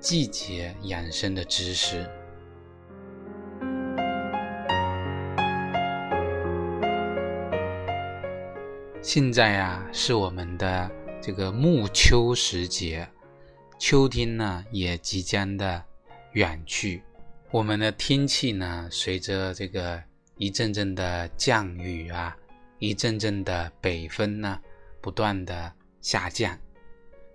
季节养生的知识。现在啊，是我们的这个暮秋时节，秋天呢也即将的远去。我们的天气呢，随着这个一阵阵的降雨啊，一阵阵的北风呢，不断的下降。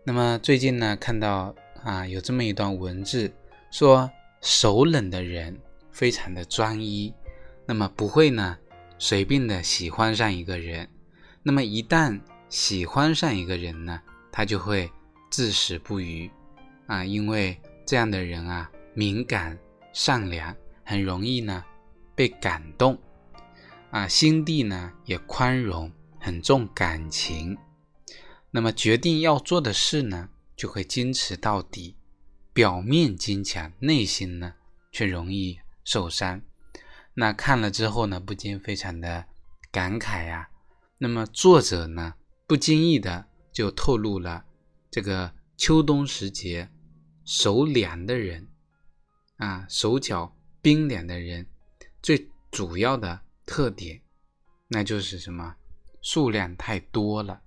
那么最近呢，看到。啊，有这么一段文字说，手冷的人非常的专一，那么不会呢随便的喜欢上一个人，那么一旦喜欢上一个人呢，他就会至死不渝啊，因为这样的人啊敏感善良，很容易呢被感动啊，心地呢也宽容，很重感情，那么决定要做的事呢。就会坚持到底，表面坚强，内心呢却容易受伤。那看了之后呢，不禁非常的感慨呀。那么作者呢，不经意的就透露了这个秋冬时节手凉的人啊，手脚冰凉的人最主要的特点，那就是什么？数量太多了。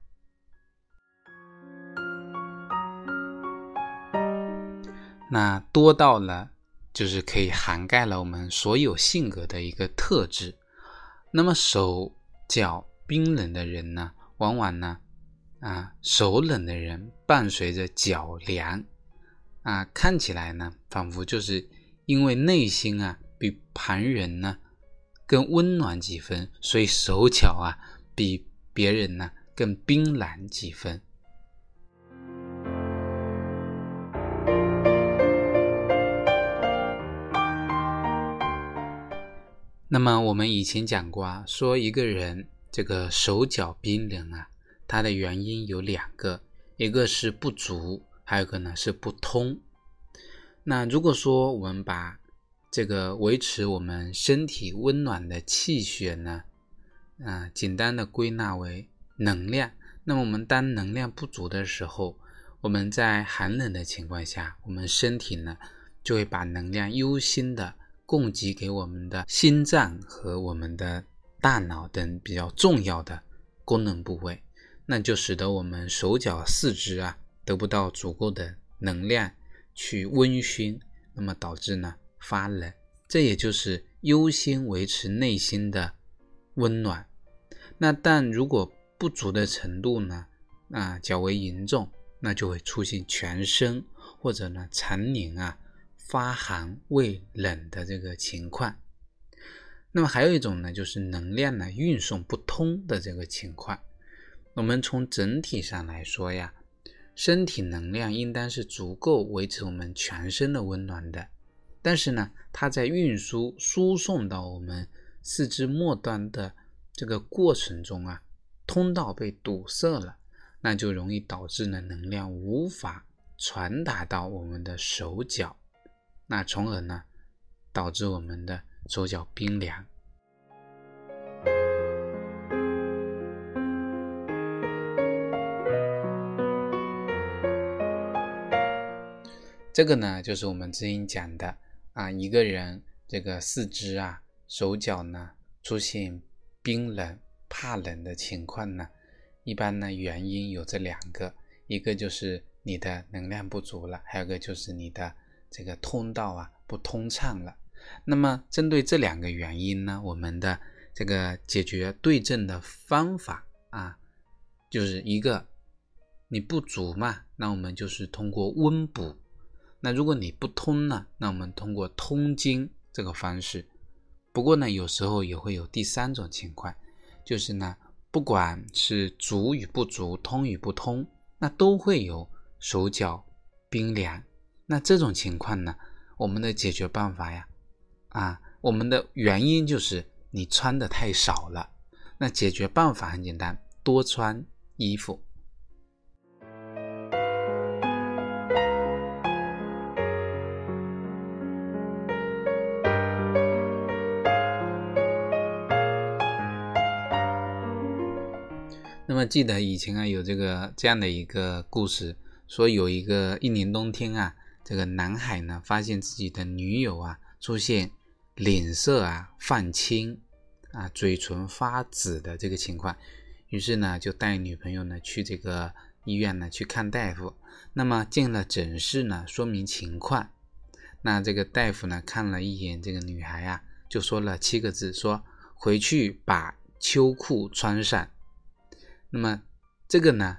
那多到了，就是可以涵盖了我们所有性格的一个特质。那么手脚冰冷的人呢，往往呢，啊，手冷的人伴随着脚凉，啊，看起来呢，仿佛就是因为内心啊比旁人呢更温暖几分，所以手脚啊比别人呢更冰冷几分。那么我们以前讲过啊，说一个人这个手脚冰冷啊，它的原因有两个，一个是不足，还有一个呢是不通。那如果说我们把这个维持我们身体温暖的气血呢，啊，简单的归纳为能量。那么我们当能量不足的时候，我们在寒冷的情况下，我们身体呢就会把能量优先的。供给给我们的心脏和我们的大脑等比较重要的功能部位，那就使得我们手脚四肢啊得不到足够的能量去温煦，那么导致呢发冷。这也就是优先维持内心的温暖。那但如果不足的程度呢啊较为严重，那就会出现全身或者呢常年啊。发寒未冷的这个情况，那么还有一种呢，就是能量呢运送不通的这个情况。我们从整体上来说呀，身体能量应当是足够维持我们全身的温暖的，但是呢，它在运输输送到我们四肢末端的这个过程中啊，通道被堵塞了，那就容易导致呢能量无法传达到我们的手脚。那从而呢，导致我们的手脚冰凉。这个呢，就是我们之前讲的啊，一个人这个四肢啊、手脚呢出现冰冷、怕冷的情况呢，一般呢原因有这两个，一个就是你的能量不足了，还有一个就是你的。这个通道啊不通畅了，那么针对这两个原因呢，我们的这个解决对症的方法啊，就是一个你不足嘛，那我们就是通过温补；那如果你不通呢，那我们通过通经这个方式。不过呢，有时候也会有第三种情况，就是呢，不管是足与不足，通与不通，那都会有手脚冰凉。那这种情况呢，我们的解决办法呀，啊，我们的原因就是你穿的太少了。那解决办法很简单，多穿衣服。那么记得以前啊，有这个这样的一个故事，说有一个一年冬天啊，这个男孩呢发现自己的女友啊出现脸色啊泛青啊，嘴唇发紫的这个情况，于是呢就带女朋友呢去这个医院呢去看大夫。那么进了诊室呢，说明情况，那这个大夫呢看了一眼这个女孩啊，就说了七个字，说回去把秋裤穿上。那么，这个呢，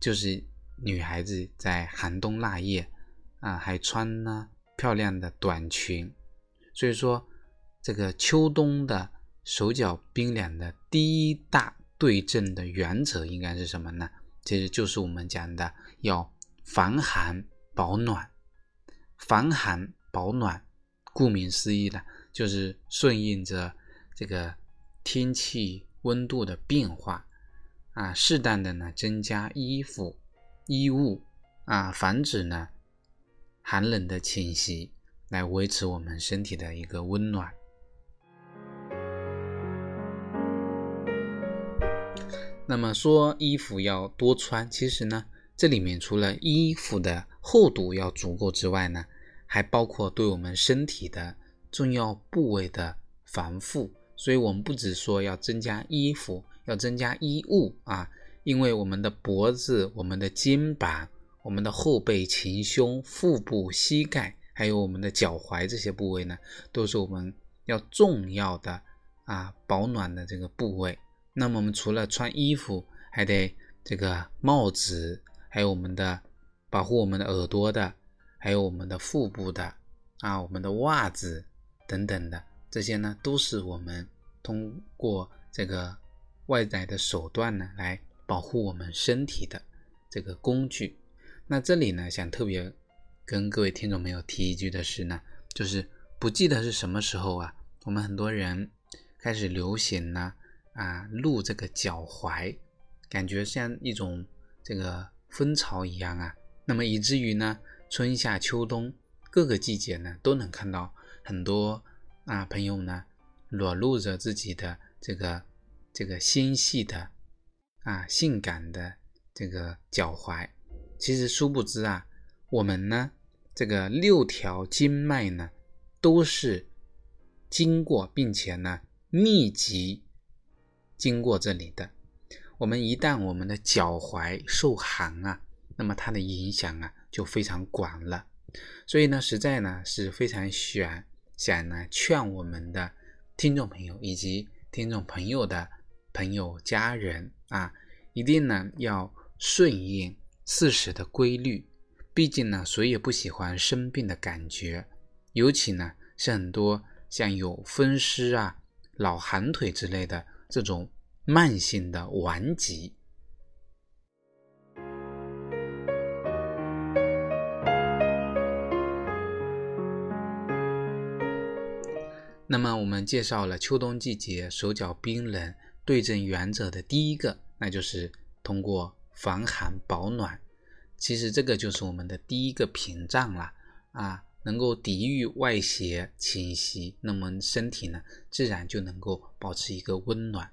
就是女孩子在寒冬腊月啊，还穿呢漂亮的短裙。所以说，这个秋冬的手脚冰凉的第一大对症的原则应该是什么呢？其实就是我们讲的要防寒保暖。防寒保暖，顾名思义的，就是顺应着这个天气温度的变化。啊，适当的呢增加衣服、衣物啊，防止呢寒冷的侵袭，来维持我们身体的一个温暖。那么说衣服要多穿，其实呢，这里面除了衣服的厚度要足够之外呢，还包括对我们身体的重要部位的防护。所以，我们不只说要增加衣服。要增加衣物啊，因为我们的脖子、我们的肩膀、我们的后背、前胸、腹部、膝盖，还有我们的脚踝这些部位呢，都是我们要重要的啊保暖的这个部位。那么我们除了穿衣服，还得这个帽子，还有我们的保护我们的耳朵的，还有我们的腹部的啊，我们的袜子等等的这些呢，都是我们通过这个。外在的手段呢，来保护我们身体的这个工具。那这里呢，想特别跟各位听众朋友提一句的是呢，就是不记得是什么时候啊，我们很多人开始流行呢啊露这个脚踝，感觉像一种这个风潮一样啊。那么以至于呢，春夏秋冬各个季节呢，都能看到很多啊朋友呢裸露着自己的这个。这个纤细的啊，性感的这个脚踝，其实殊不知啊，我们呢，这个六条经脉呢，都是经过并且呢，密集经过这里的。我们一旦我们的脚踝受寒啊，那么它的影响啊，就非常广了。所以呢，实在呢是非常想想呢，劝我们的听众朋友以及听众朋友的。朋友、家人啊，一定呢要顺应四时的规律。毕竟呢，谁也不喜欢生病的感觉，尤其呢是很多像有风湿啊、老寒腿之类的这种慢性的顽疾。那么我们介绍了秋冬季节手脚冰冷。对症原则的第一个，那就是通过防寒保暖。其实这个就是我们的第一个屏障了啊，能够抵御外邪侵袭，那么身体呢自然就能够保持一个温暖。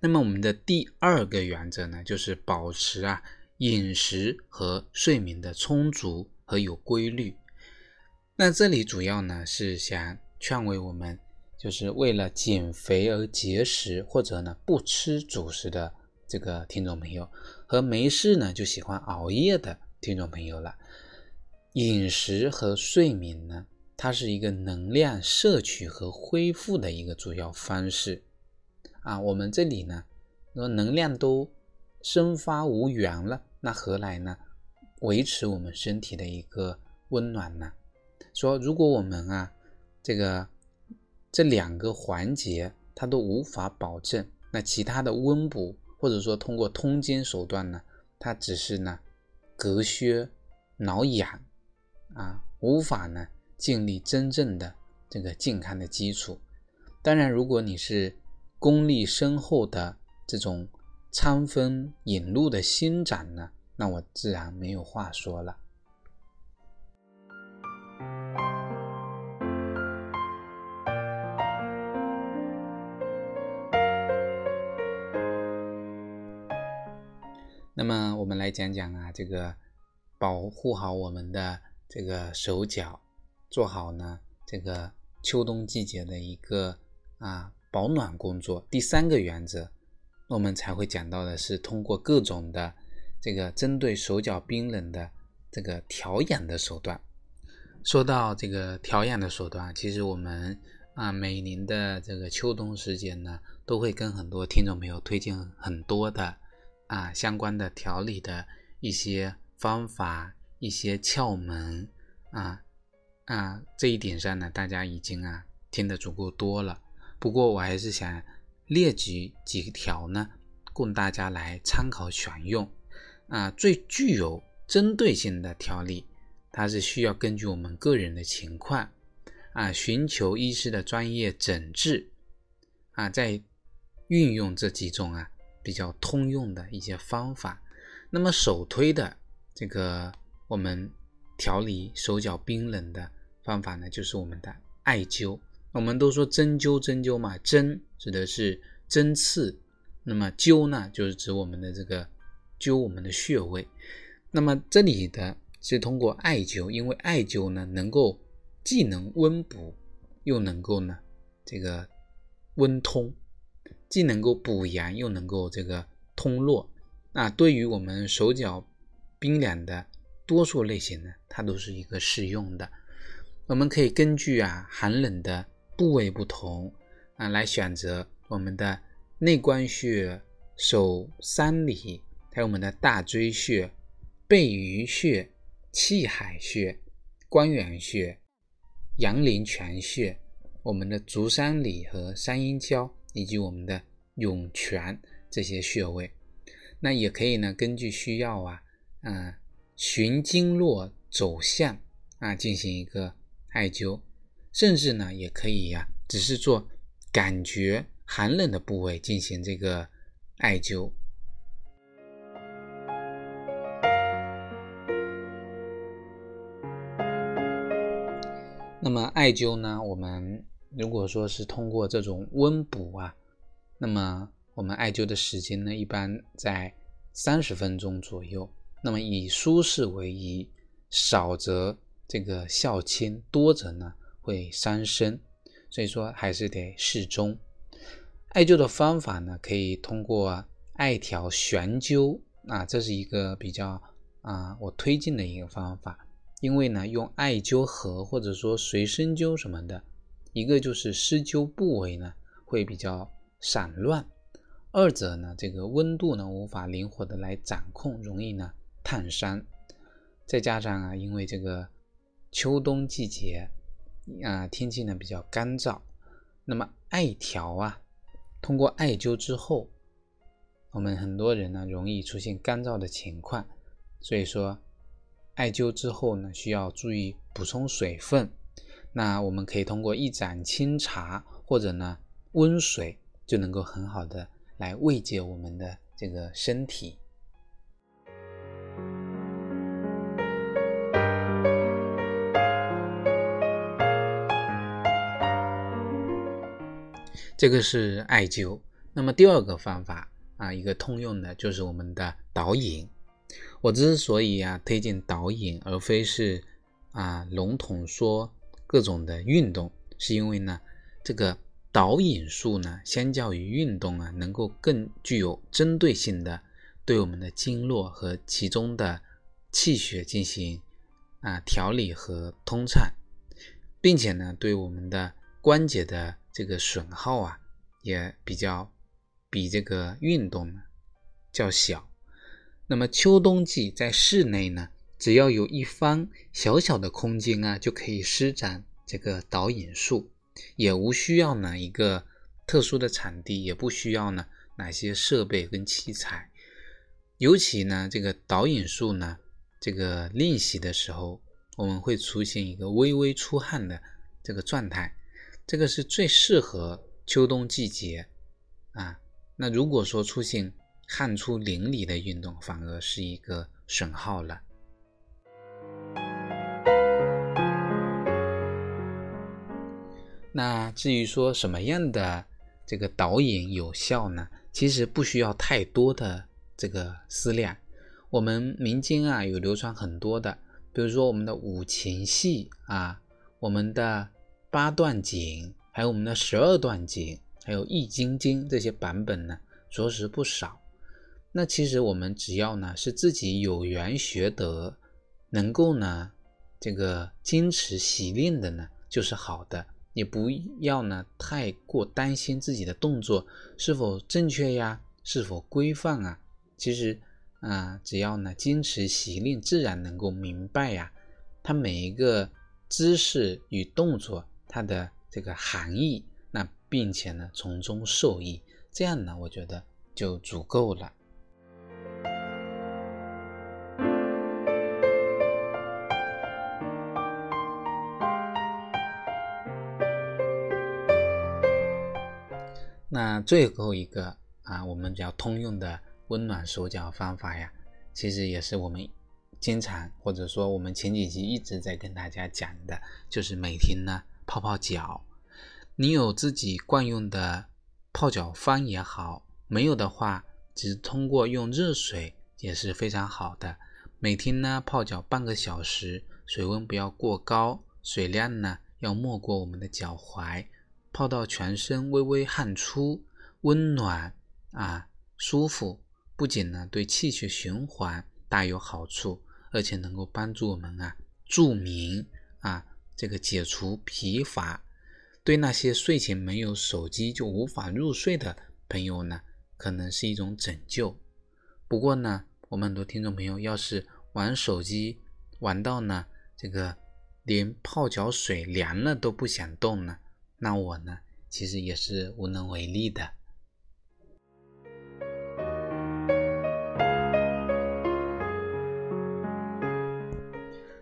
那么我们的第二个原则呢，就是保持啊饮食和睡眠的充足和有规律。那这里主要呢是想劝慰我们。就是为了减肥而节食，或者呢不吃主食的这个听众朋友，和没事呢就喜欢熬夜的听众朋友了。饮食和睡眠呢，它是一个能量摄取和恢复的一个主要方式啊。我们这里呢，说能量都生发无源了，那何来呢维持我们身体的一个温暖呢？说如果我们啊这个。这两个环节它都无法保证，那其他的温补或者说通过通奸手段呢，他只是呢隔靴挠痒啊，无法呢建立真正的这个健康的基础。当然，如果你是功力深厚的这种餐风引路的心长呢，那我自然没有话说了。我们来讲讲啊，这个保护好我们的这个手脚，做好呢这个秋冬季节的一个啊保暖工作。第三个原则，我们才会讲到的是通过各种的这个针对手脚冰冷的这个调养的手段。说到这个调养的手段，其实我们啊每年的这个秋冬时节呢，都会跟很多听众朋友推荐很多的。啊，相关的调理的一些方法、一些窍门啊啊，这一点上呢，大家已经啊听得足够多了。不过我还是想列举几条呢，供大家来参考选用。啊，最具有针对性的调理，它是需要根据我们个人的情况啊，寻求医师的专业诊治啊，在运用这几种啊。比较通用的一些方法，那么首推的这个我们调理手脚冰冷的方法呢，就是我们的艾灸。我们都说针灸，针灸嘛，针指的是针刺，那么灸呢，就是指我们的这个灸我们的穴位。那么这里的是通过艾灸，因为艾灸呢，能够既能温补，又能够呢这个温通。既能够补阳，又能够这个通络，那对于我们手脚冰凉的多数类型呢，它都是一个适用的。我们可以根据啊寒冷的部位不同啊，来选择我们的内关穴、手三里，还有我们的大椎穴、背俞穴、气海穴、关元穴、阳陵泉穴，我们的足三里和三阴交。以及我们的涌泉这些穴位，那也可以呢，根据需要啊，嗯，循经络走向啊进行一个艾灸，甚至呢也可以呀，只是做感觉寒冷的部位进行这个艾灸。那么艾灸呢，我们。如果说是通过这种温补啊，那么我们艾灸的时间呢，一般在三十分钟左右。那么以舒适为宜，少则这个效轻，多则呢会伤身，所以说还是得适中。艾灸的方法呢，可以通过艾条悬灸啊，这是一个比较啊我推荐的一个方法，因为呢用艾灸盒或者说随身灸什么的。一个就是施灸部位呢会比较散乱，二者呢这个温度呢无法灵活的来掌控，容易呢烫伤。再加上啊，因为这个秋冬季节啊天气呢比较干燥，那么艾条啊通过艾灸之后，我们很多人呢容易出现干燥的情况，所以说艾灸之后呢需要注意补充水分。那我们可以通过一盏清茶或者呢温水，就能够很好的来慰藉我们的这个身体。这个是艾灸。那么第二个方法啊，一个通用的就是我们的导引。我之所以啊推荐导引，而非是啊笼统说。各种的运动，是因为呢，这个导引术呢，相较于运动啊，能够更具有针对性的对我们的经络和其中的气血进行啊调理和通畅，并且呢，对我们的关节的这个损耗啊，也比较比这个运动呢较小。那么秋冬季在室内呢？只要有一方小小的空间啊，就可以施展这个导引术，也无需要呢一个特殊的场地，也不需要呢哪些设备跟器材。尤其呢，这个导引术呢，这个练习的时候，我们会出现一个微微出汗的这个状态，这个是最适合秋冬季节啊。那如果说出现汗出淋漓的运动，反而是一个损耗了。那至于说什么样的这个导引有效呢？其实不需要太多的这个思量。我们民间啊有流传很多的，比如说我们的五禽戏啊，我们的八段锦，还有我们的十二段锦，还有易筋经这些版本呢，着实不少。那其实我们只要呢是自己有缘学得，能够呢这个坚持习练的呢，就是好的。也不要呢太过担心自己的动作是否正确呀，是否规范啊。其实啊，只要呢坚持习练，自然能够明白呀，它每一个姿势与动作它的这个含义，那并且呢从中受益，这样呢我觉得就足够了。最后一个啊，我们比较通用的温暖手脚方法呀，其实也是我们经常或者说我们前几集一直在跟大家讲的，就是每天呢泡泡脚。你有自己惯用的泡脚方也好，没有的话，只通过用热水也是非常好的。每天呢泡脚半个小时，水温不要过高，水量呢要没过我们的脚踝。泡到全身微微汗出，温暖啊，舒服，不仅呢对气血循环大有好处，而且能够帮助我们啊助眠啊，这个解除疲乏。对那些睡前没有手机就无法入睡的朋友呢，可能是一种拯救。不过呢，我们很多听众朋友要是玩手机玩到呢这个连泡脚水凉了都不想动呢。那我呢，其实也是无能为力的。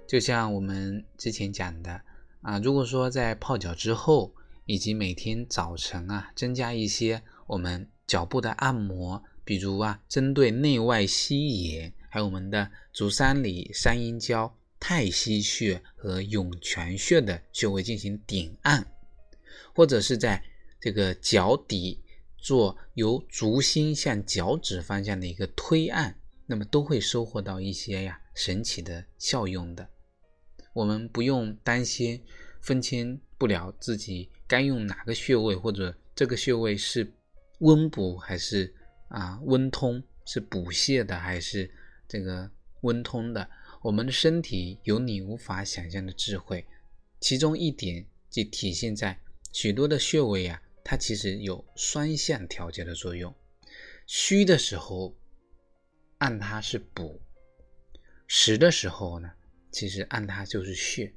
就像我们之前讲的啊，如果说在泡脚之后，以及每天早晨啊，增加一些我们脚部的按摩，比如啊，针对内外膝眼，还有我们的足三里、三阴交、太溪穴和涌泉穴的穴位进行点按。或者是在这个脚底做由足心向脚趾方向的一个推按，那么都会收获到一些呀神奇的效用的。我们不用担心分清不了自己该用哪个穴位，或者这个穴位是温补还是啊温通，是补泻的还是这个温通的。我们的身体有你无法想象的智慧，其中一点就体现在。许多的穴位啊，它其实有双向调节的作用。虚的时候按它是补，实的时候呢，其实按它就是泻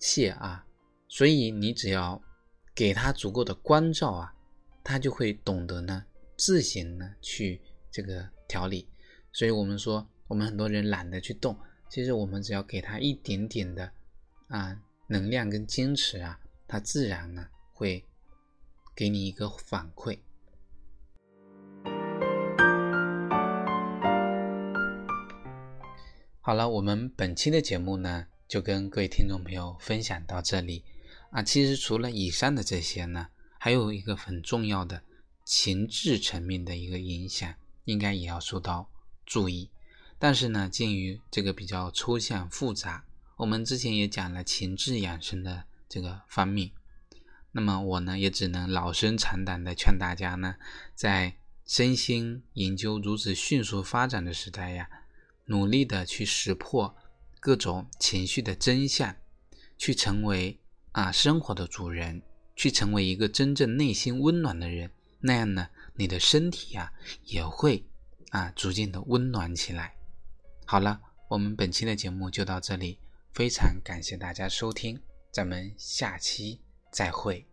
泻啊。所以你只要给它足够的关照啊，它就会懂得呢自行呢去这个调理。所以我们说，我们很多人懒得去动，其实我们只要给它一点点的啊能量跟坚持啊。它自然呢会给你一个反馈。好了，我们本期的节目呢就跟各位听众朋友分享到这里啊。其实除了以上的这些呢，还有一个很重要的情志层面的一个影响，应该也要受到注意。但是呢，鉴于这个比较抽象复杂，我们之前也讲了情志养生的。这个方面，那么我呢也只能老生常谈的劝大家呢，在身心研究如此迅速发展的时代呀，努力的去识破各种情绪的真相，去成为啊生活的主人，去成为一个真正内心温暖的人，那样呢，你的身体呀也会啊逐渐的温暖起来。好了，我们本期的节目就到这里，非常感谢大家收听。咱们下期再会。